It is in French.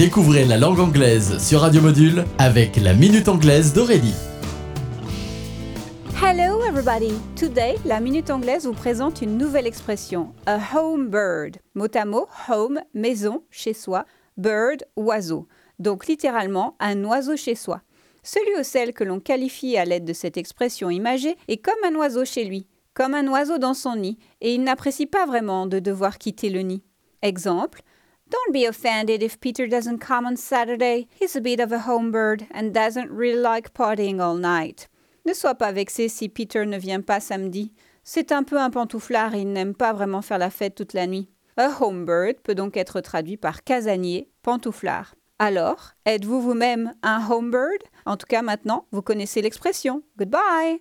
Découvrez la langue anglaise sur Radio Module avec la Minute Anglaise d'Aurélie. Hello everybody! Today, la Minute Anglaise vous présente une nouvelle expression, a home bird. Mot à mot, home, maison, chez soi, bird, oiseau. Donc littéralement, un oiseau chez soi. Celui ou celle que l'on qualifie à l'aide de cette expression imagée est comme un oiseau chez lui, comme un oiseau dans son nid, et il n'apprécie pas vraiment de devoir quitter le nid. Exemple, Don't be offended if Peter doesn't come on Saturday. He's a bit of a home bird and doesn't really like partying all night. Ne sois pas vexé si Peter ne vient pas samedi. C'est un peu un pantouflard et il n'aime pas vraiment faire la fête toute la nuit. A home bird peut donc être traduit par casanier, pantouflard. Alors, êtes-vous vous-même un home bird En tout cas, maintenant, vous connaissez l'expression. Goodbye